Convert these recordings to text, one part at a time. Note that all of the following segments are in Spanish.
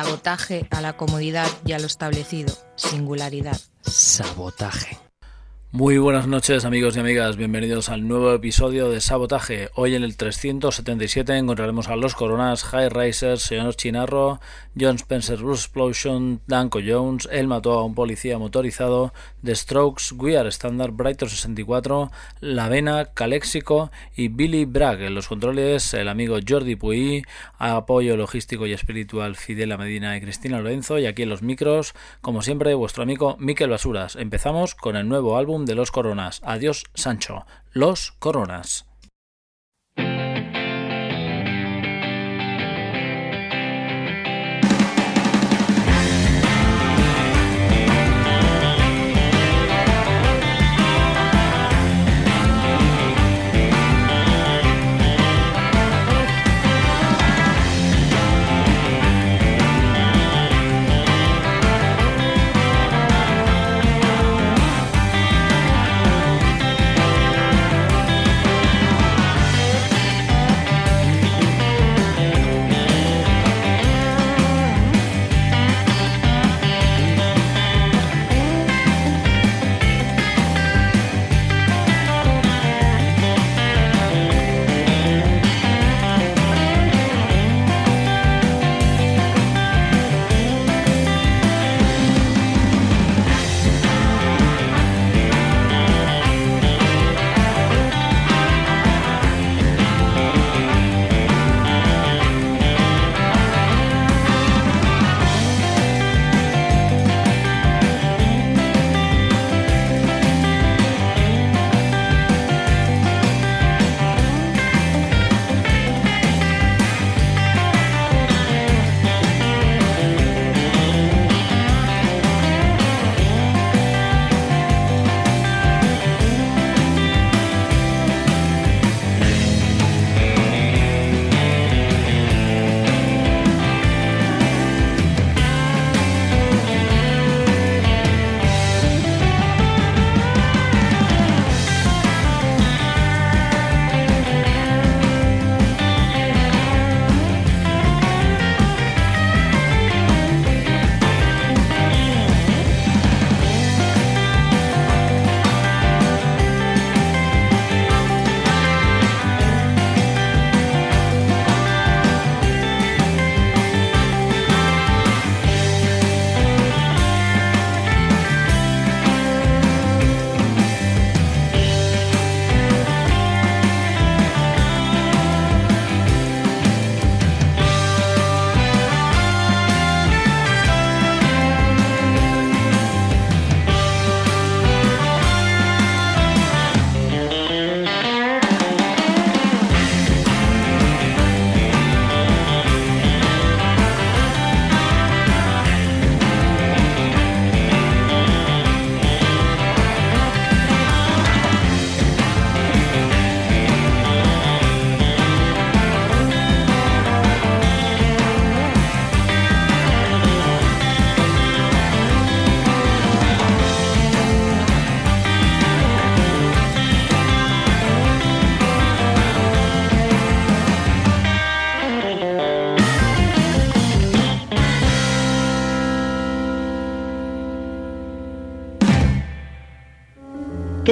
Sabotaje a la comodidad y a lo establecido. Singularidad. Sabotaje. Muy buenas noches amigos y amigas, bienvenidos al nuevo episodio de Sabotaje. Hoy en el 377 encontraremos a Los Coronas, High Risers, Señor Chinarro, John Spencer Bruce Explosion, Danko Jones, Él mató a un policía motorizado, The Strokes, We Are Standard, Brighton 64, La Vena, Calexico y Billy Bragg. En los controles el amigo Jordi Puy, apoyo logístico y espiritual Fidela Medina y Cristina Lorenzo y aquí en los micros, como siempre, vuestro amigo Miquel Basuras. Empezamos con el nuevo álbum de Los Coronas. Adiós, Sancho. Los Coronas.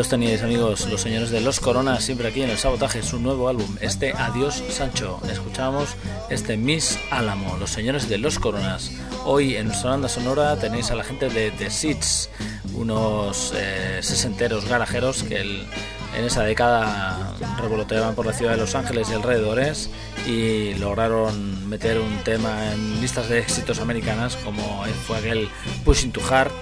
Los teníais amigos, los señores de Los Coronas, siempre aquí en el sabotaje, su nuevo álbum, este Adiós Sancho. Escuchamos este Miss Álamo, los señores de Los Coronas. Hoy en nuestra banda sonora tenéis a la gente de The Seeds, unos eh, sesenteros garajeros que en esa década revoloteaban por la ciudad de Los Ángeles y alrededores y lograron meter un tema en listas de éxitos americanas como fue aquel Pushing to Heart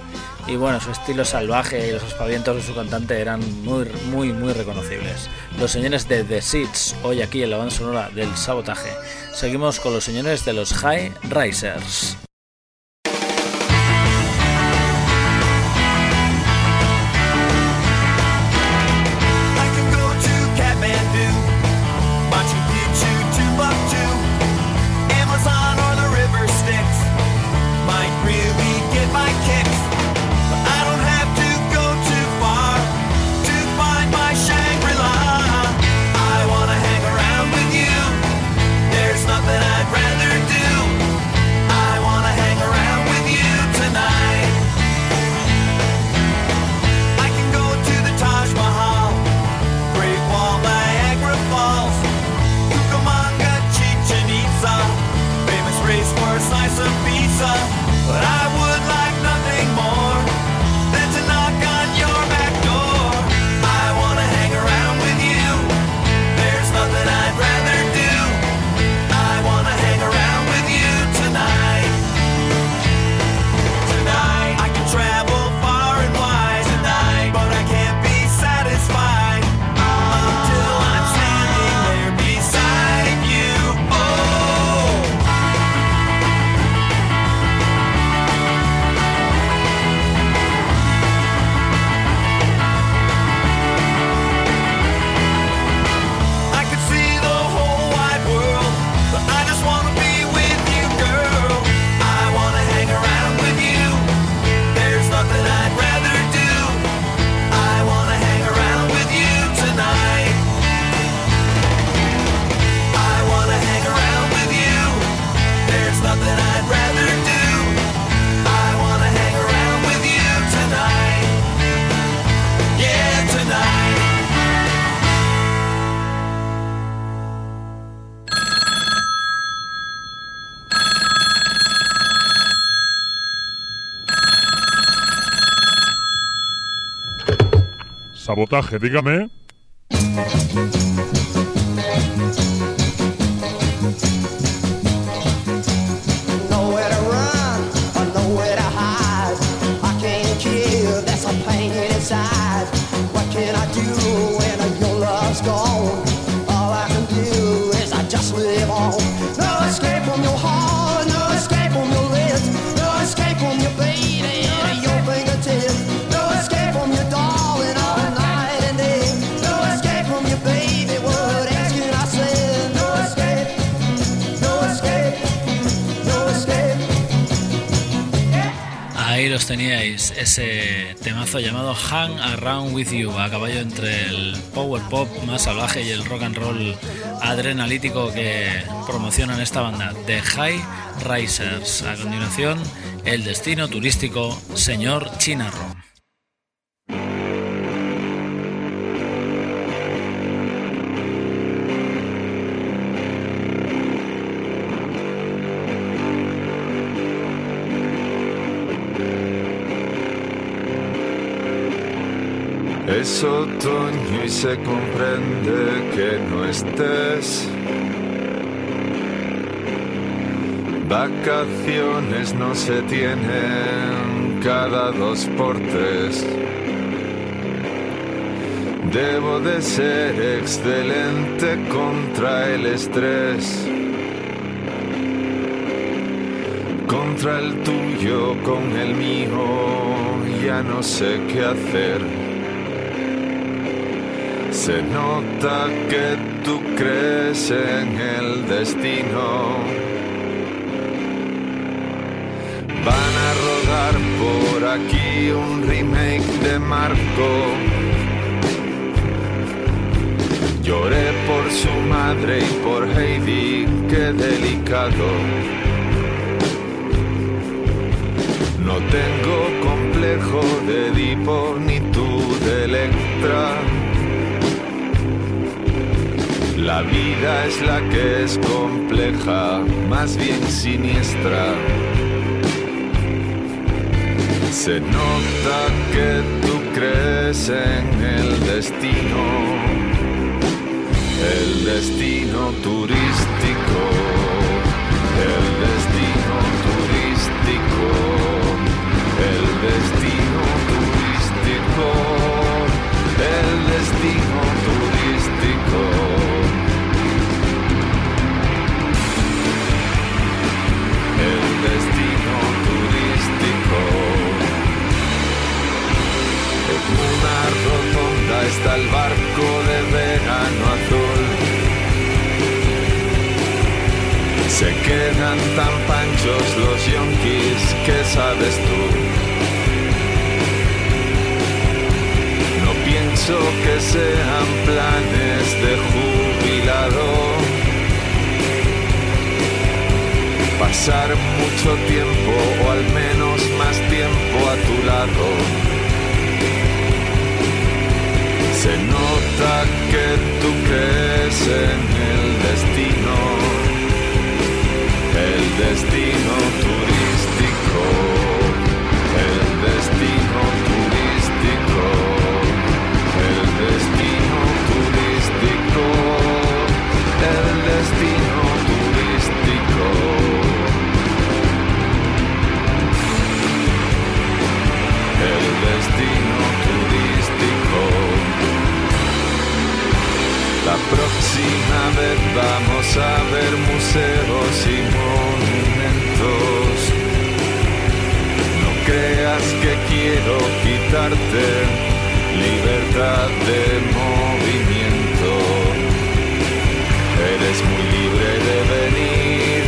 y bueno, su estilo salvaje y los aspavientos de su cantante eran muy, muy, muy reconocibles. Los señores de The Seeds, hoy aquí en la banda sonora del sabotaje. Seguimos con los señores de los High Risers. Sabotaje, dígame. Teníais ese temazo llamado Hang Around With You, a caballo entre el power pop más salvaje y el rock and roll adrenalítico que promocionan esta banda, The High Risers. A continuación, el destino turístico Señor Chinarro. Es otoño y se comprende que no estés. Vacaciones no se tienen cada dos por tres. Debo de ser excelente contra el estrés. Contra el tuyo, con el mío, ya no sé qué hacer. Se nota que tú crees en el destino. Van a rodar por aquí un remake de Marco. Lloré por su madre y por Heidi, qué delicado. No tengo complejo de Edipo ni tú de Electra. La vida es la que es compleja, más bien siniestra. Se nota que tú crees en el destino, el destino turístico, el destino turístico, el destino está el barco de verano azul. Se quedan tan panchos los yonkis, ¿qué sabes tú? No pienso que sean planes de jubilado. Pasar mucho tiempo o al menos más tiempo a tu lado se nota que tú crees en el destino, el destino turístico, el destino turístico, el destino turístico, el destino próxima vez vamos a ver museos y monumentos. No creas que quiero quitarte libertad de movimiento. Eres muy libre de venir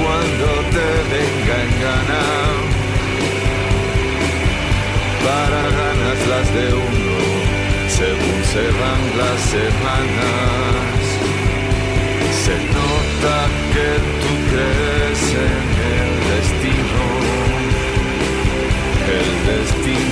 cuando te venga en gana. Para ganas las de uno según se van las semanas. Nota que tú crees en el destino, el destino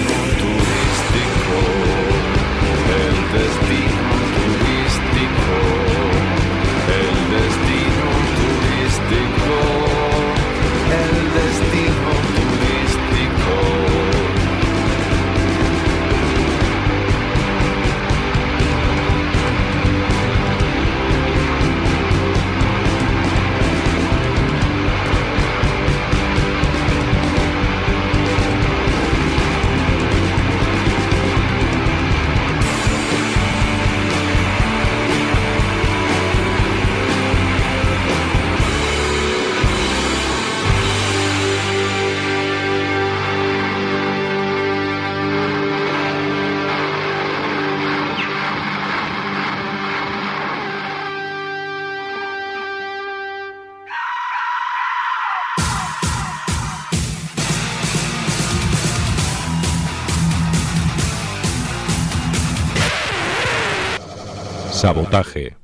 Sabotaje.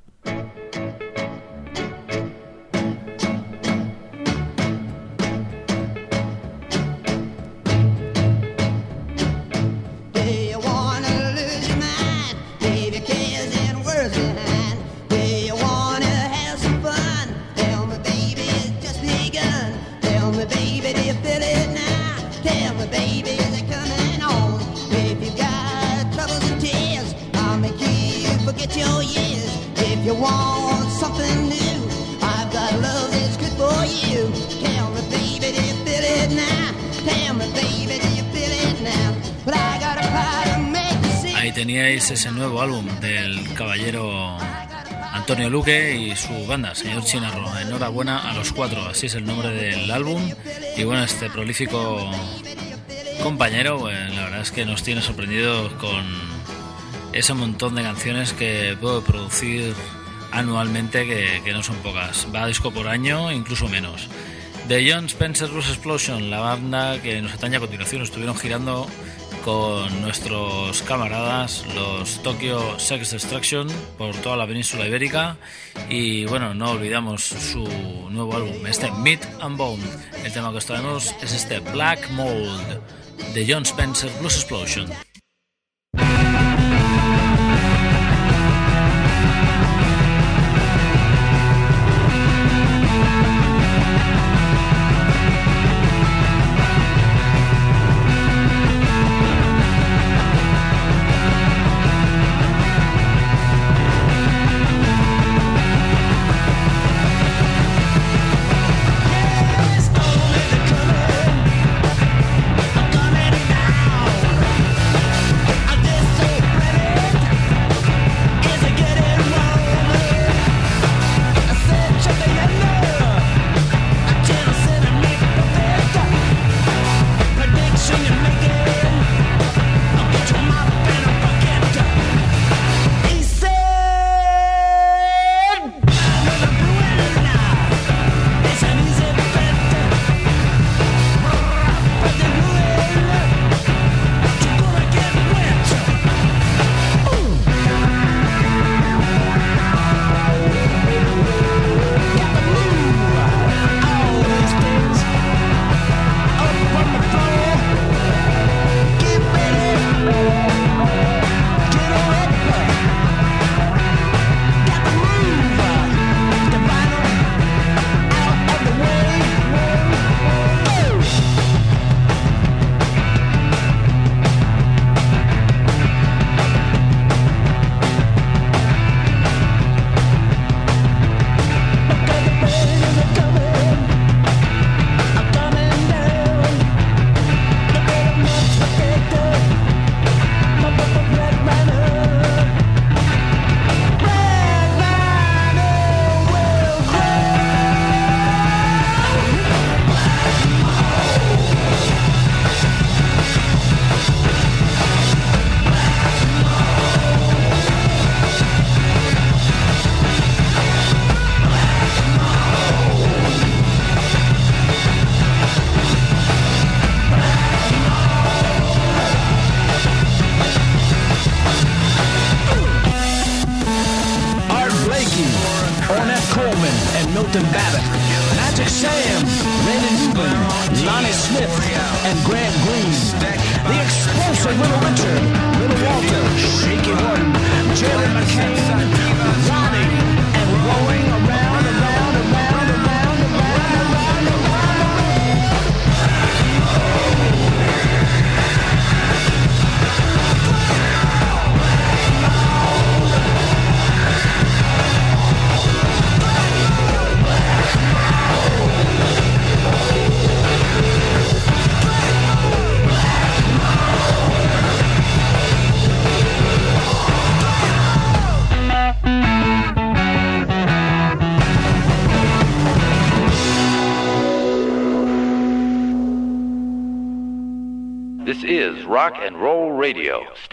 Señor Chinarro. Enhorabuena a los cuatro, así es el nombre del álbum. Y bueno, este prolífico compañero, pues, la verdad es que nos tiene sorprendidos con ese montón de canciones que puede producir anualmente, que, que no son pocas. Va a disco por año, incluso menos. The John Spencer Blues Explosion, la banda que nos atañe a continuación, estuvieron girando con nuestros camaradas, los Tokyo Sex Destruction, por toda la península ibérica. Y bueno, no olvidamos su nuevo álbum, este Meat and Bone. El tema que os traemos es este Black Mold de John Spencer Blues Explosion.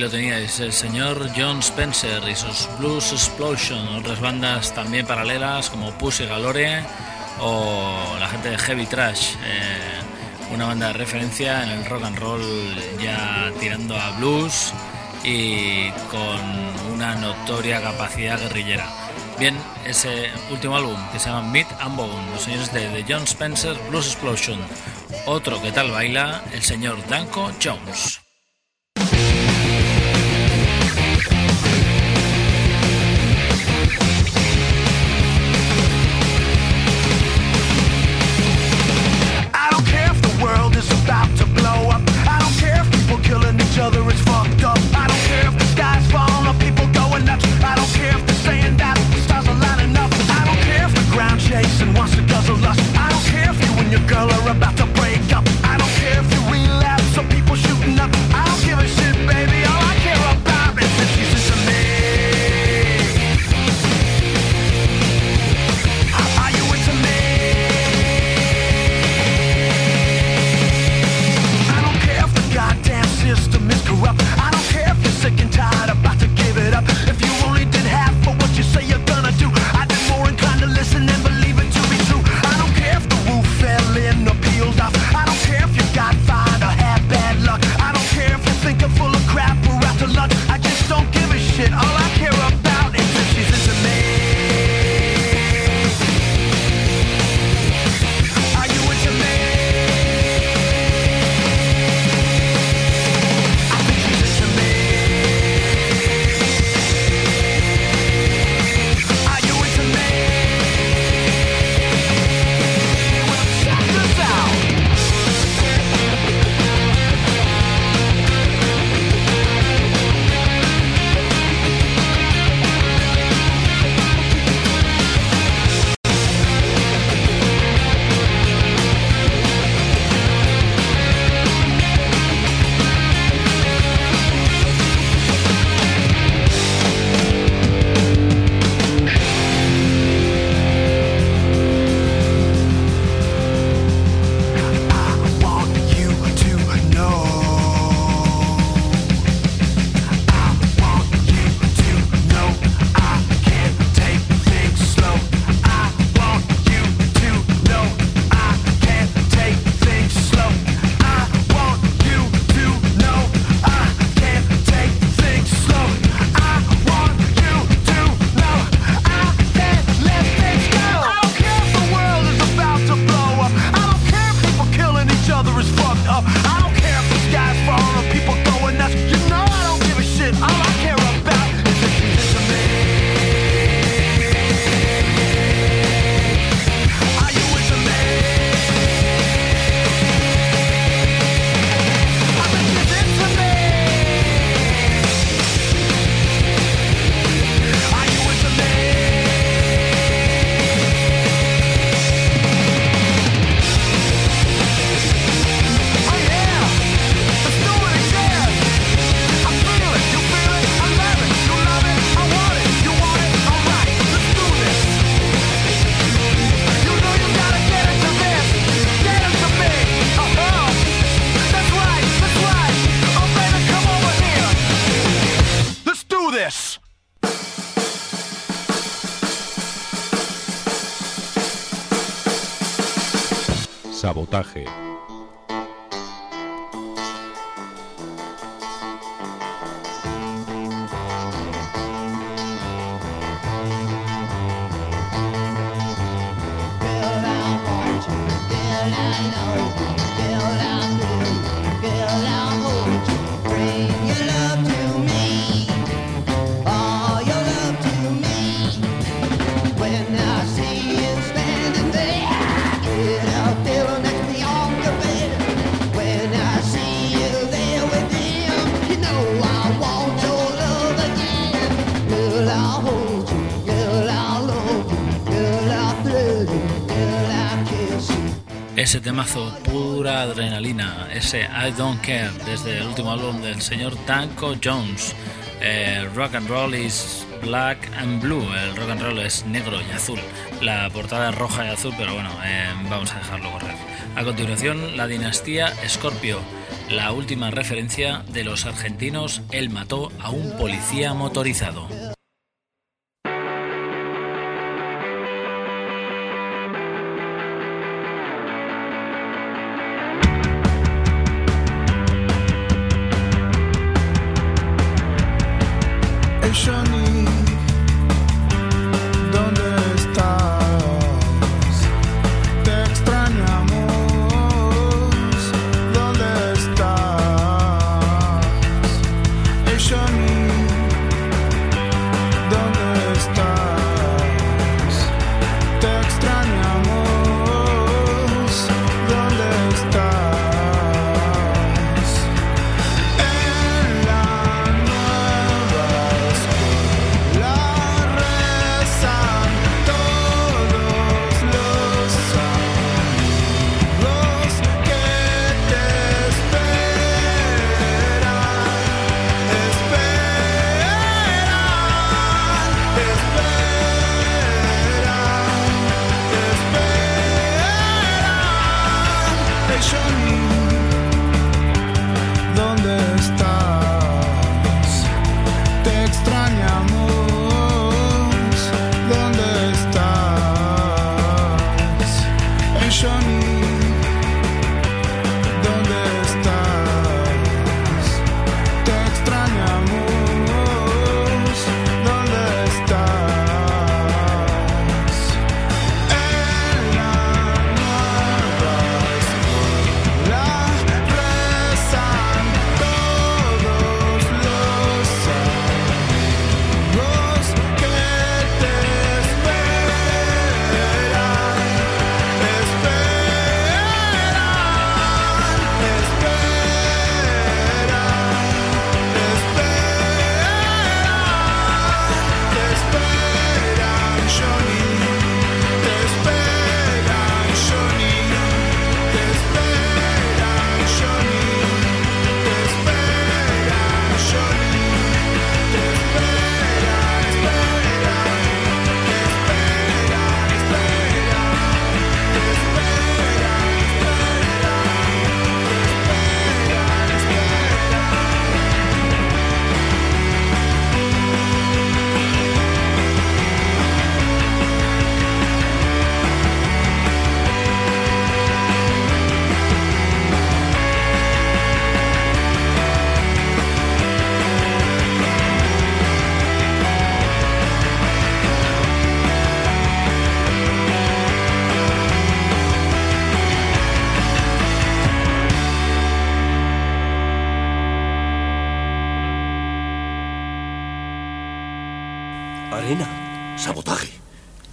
Lo teníais, el señor John Spencer y sus Blues Explosion, otras bandas también paralelas como Pussy Galore o la gente de Heavy Trash, eh, una banda de referencia en el rock and roll ya tirando a blues y con una notoria capacidad guerrillera. Bien, ese último álbum que se llama Meat and Bone, los señores de, de John Spencer Blues Explosion. Otro que tal baila, el señor Danko Jones. I Don't Care, desde el último álbum del señor Danko Jones. Eh, rock and Roll is Black and Blue, el rock and roll es negro y azul. La portada es roja y azul, pero bueno, eh, vamos a dejarlo correr. A continuación, la dinastía Scorpio, la última referencia de los argentinos, él mató a un policía motorizado.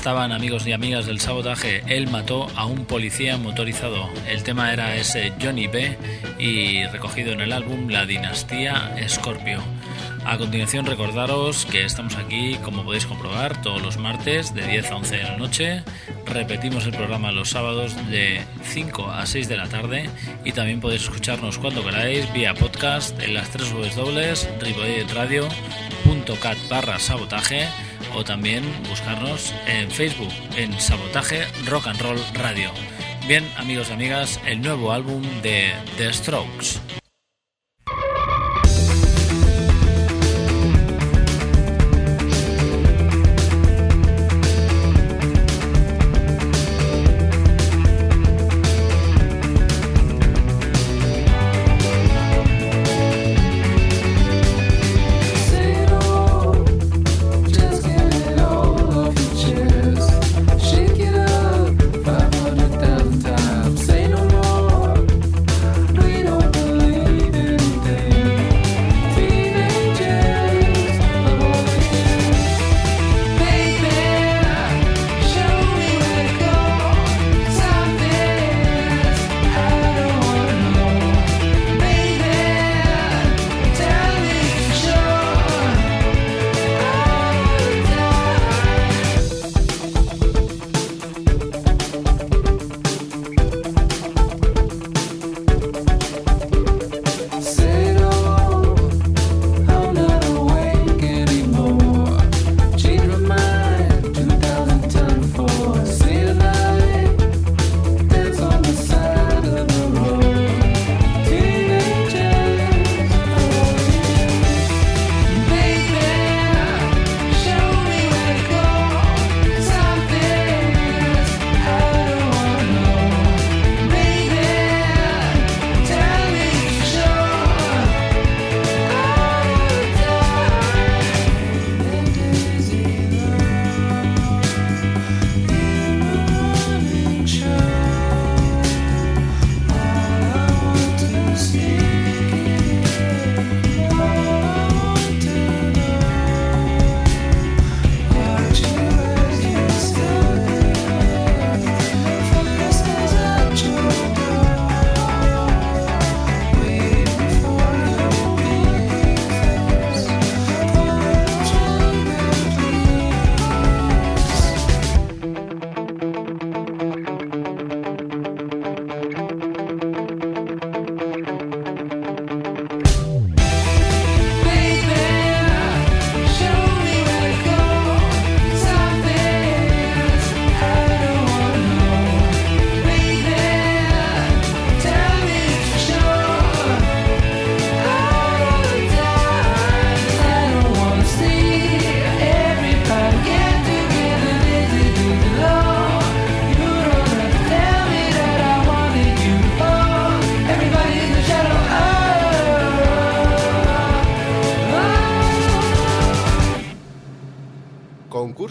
Estaban amigos y amigas del sabotaje. Él mató a un policía motorizado. El tema era ese Johnny B y recogido en el álbum La Dinastía Scorpio. A continuación recordaros que estamos aquí, como podéis comprobar, todos los martes de 10 a 11 de la noche. Repetimos el programa los sábados de 5 a 6 de la tarde y también podéis escucharnos cuando queráis vía podcast en las tres dobles barra sabotaje o también buscarnos en Facebook en Sabotaje Rock and Roll Radio. Bien, amigos y amigas, el nuevo álbum de The Strokes.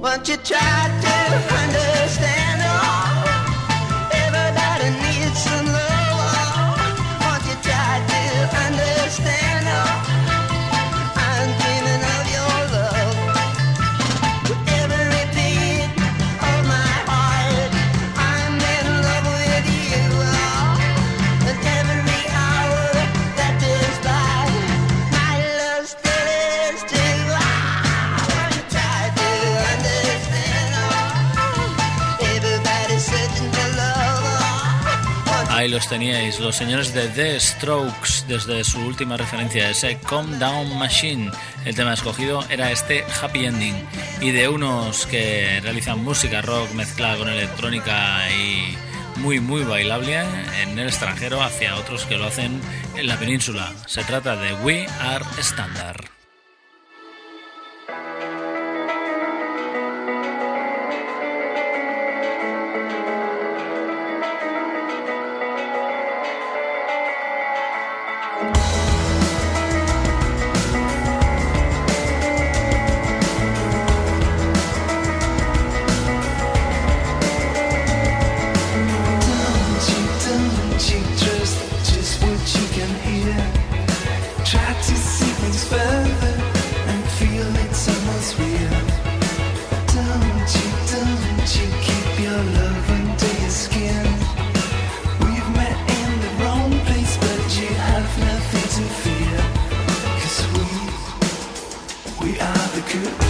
Won't you try to teníais, los señores de The Strokes, desde su última referencia, ese Calm Down Machine. El tema escogido era este Happy Ending. Y de unos que realizan música rock mezclada con electrónica y muy muy bailable en el extranjero hacia otros que lo hacen en la península. Se trata de We Are Standard. Thank you.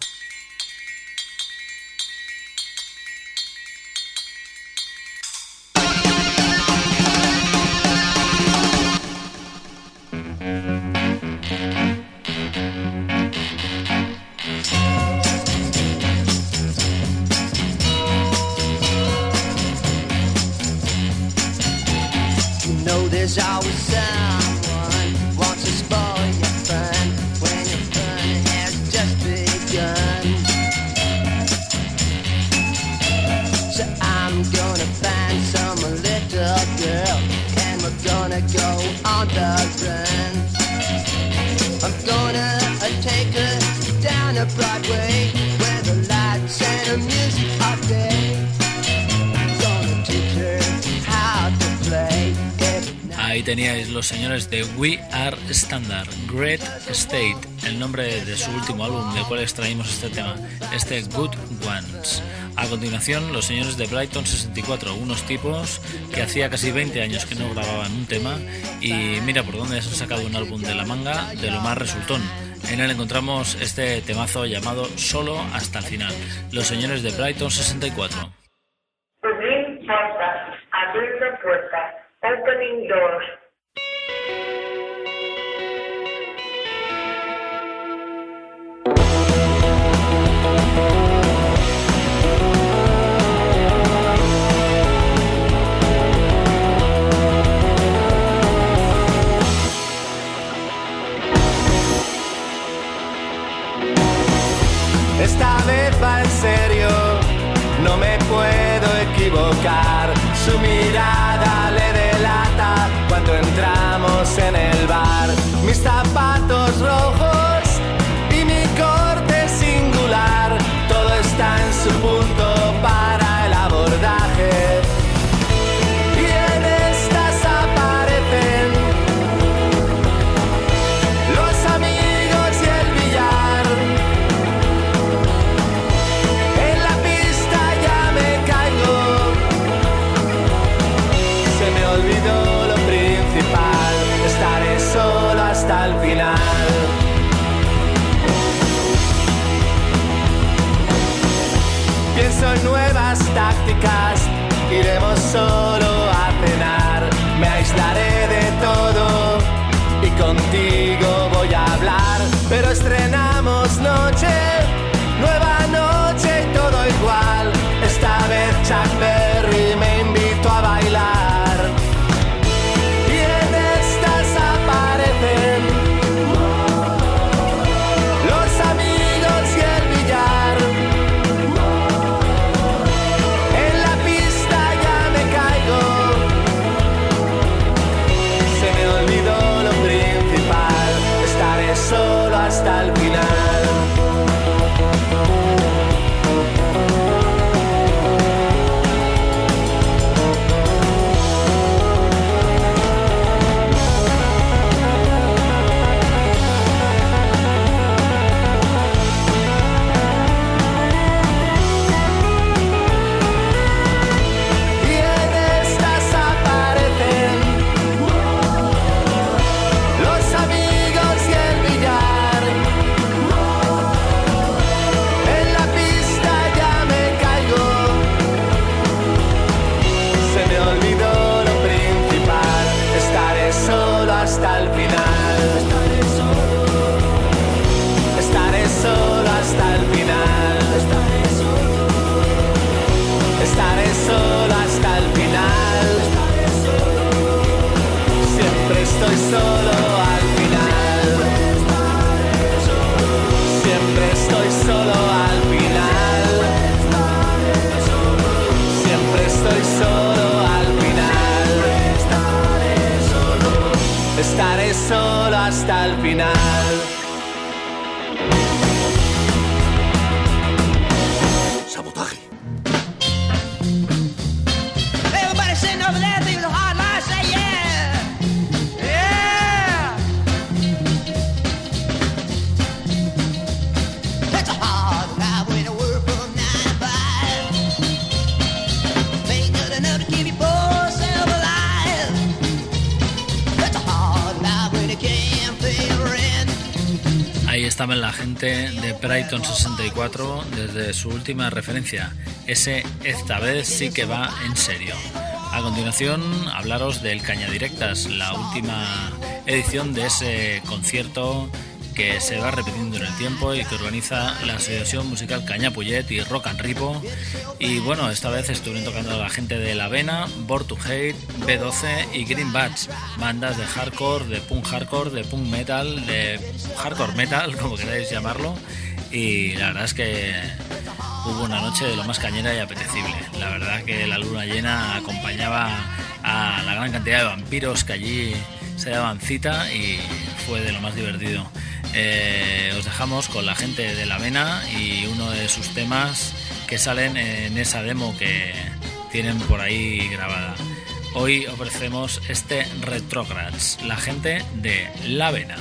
su último álbum, del cual extraímos este tema, este Good Ones. A continuación, los señores de Brighton 64, unos tipos que hacía casi 20 años que no grababan un tema y mira por dónde se han sacado un álbum de la manga de lo más resultón. En él encontramos este temazo llamado Solo hasta el final, los señores de Brighton 64. Pues opening doors. Ahí estaban la gente de Brighton 64 desde su última referencia, ese esta vez sí que va en serio. A continuación, hablaros del Caña Directas, la última edición de ese concierto que se va repitiendo en el tiempo y que organiza la Asociación Musical Caña Puyet y Rock and Ripo. Y bueno, esta vez estuvieron tocando la gente de La Vena, Born to Hate, B12 y Green Bats, bandas de hardcore, de punk hardcore, de punk metal, de hardcore metal, como queráis llamarlo. Y la verdad es que hubo una noche de lo más cañera y apetecible. La verdad que la luna llena acompañaba a la gran cantidad de vampiros que allí se daban cita y fue de lo más divertido. Eh, os dejamos con la gente de La Vena y uno de sus temas que salen en esa demo que tienen por ahí grabada. Hoy ofrecemos este Retrogrades, la gente de La Vena.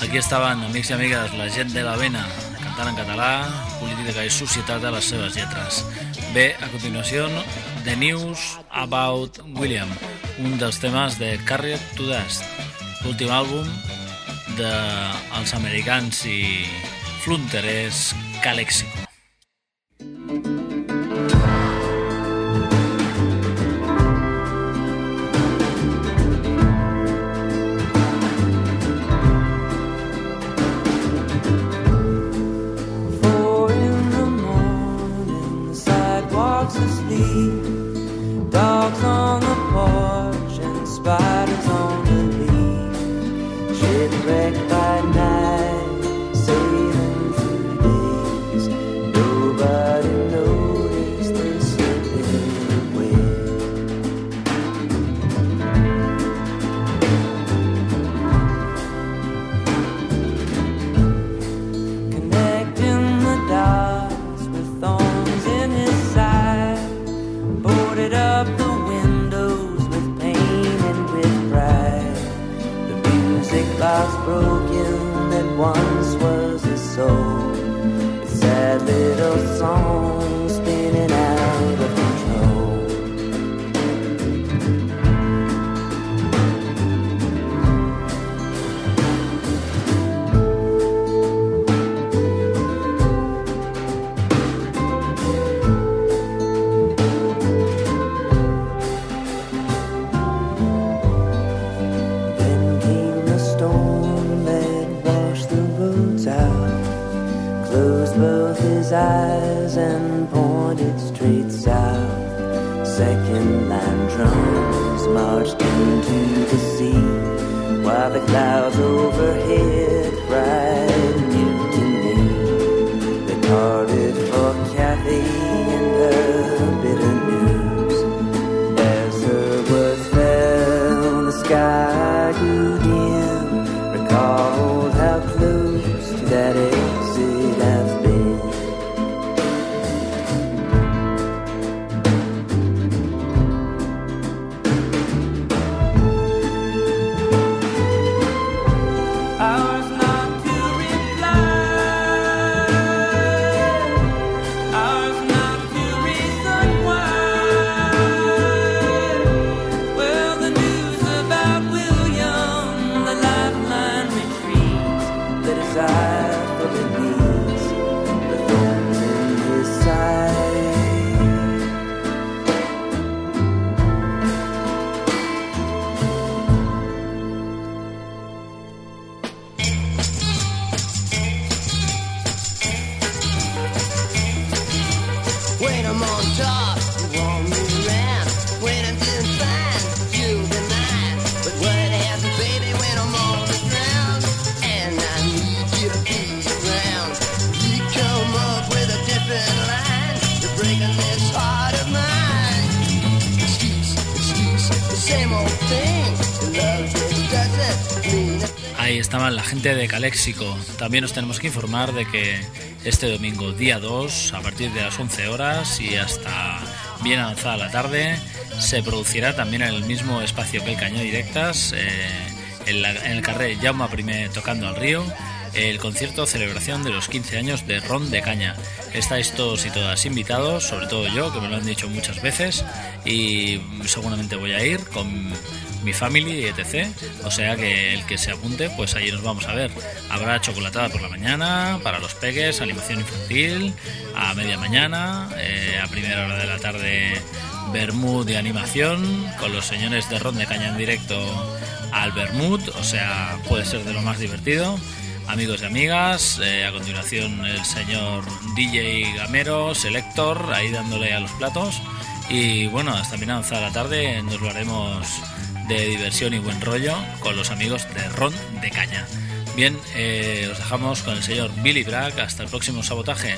Aquí estaven, amics i amigues, la gent de la vena, cantant en català, política i societat a les seves lletres. Bé, a continuació, The News About William, un dels temes de Carrier to Dust, l'últim àlbum dels americans i flunterers Calexico. Ahí estaban la gente de Caléxico. También os tenemos que informar de que este domingo, día 2, a partir de las 11 horas y hasta bien avanzada la tarde, se producirá también en el mismo espacio que el Cañón Directas, eh, en, la- en el carré Jaume I tocando al río, el concierto celebración de los 15 años de Ron de Caña. Estáis todos y todas invitados, sobre todo yo, que me lo han dicho muchas veces, y seguramente voy a ir con mi family, etc. O sea que el que se apunte, pues allí nos vamos a ver. Habrá chocolatada por la mañana, para los peques, animación infantil, a media mañana, eh, a primera hora de la tarde, Bermud de animación, con los señores de Ron de Caña en directo al Bermud, o sea, puede ser de lo más divertido. Amigos y amigas, eh, a continuación el señor DJ Gamero, Selector, ahí dándole a los platos. Y bueno, hasta bien avanzada la tarde nos lo haremos de diversión y buen rollo con los amigos de Ron de Caña. Bien, eh, os dejamos con el señor Billy Bragg hasta el próximo sabotaje,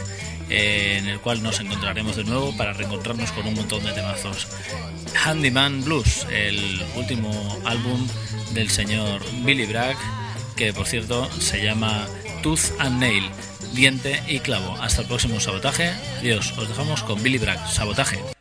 eh, en el cual nos encontraremos de nuevo para reencontrarnos con un montón de temazos. Handyman Blues, el último álbum del señor Billy Bragg, que por cierto se llama Tooth and Nail, diente y clavo. Hasta el próximo sabotaje. Adiós, os dejamos con Billy Bragg, sabotaje.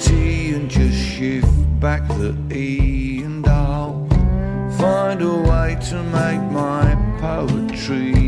T and just shift back the E, and I'll find a way to make my poetry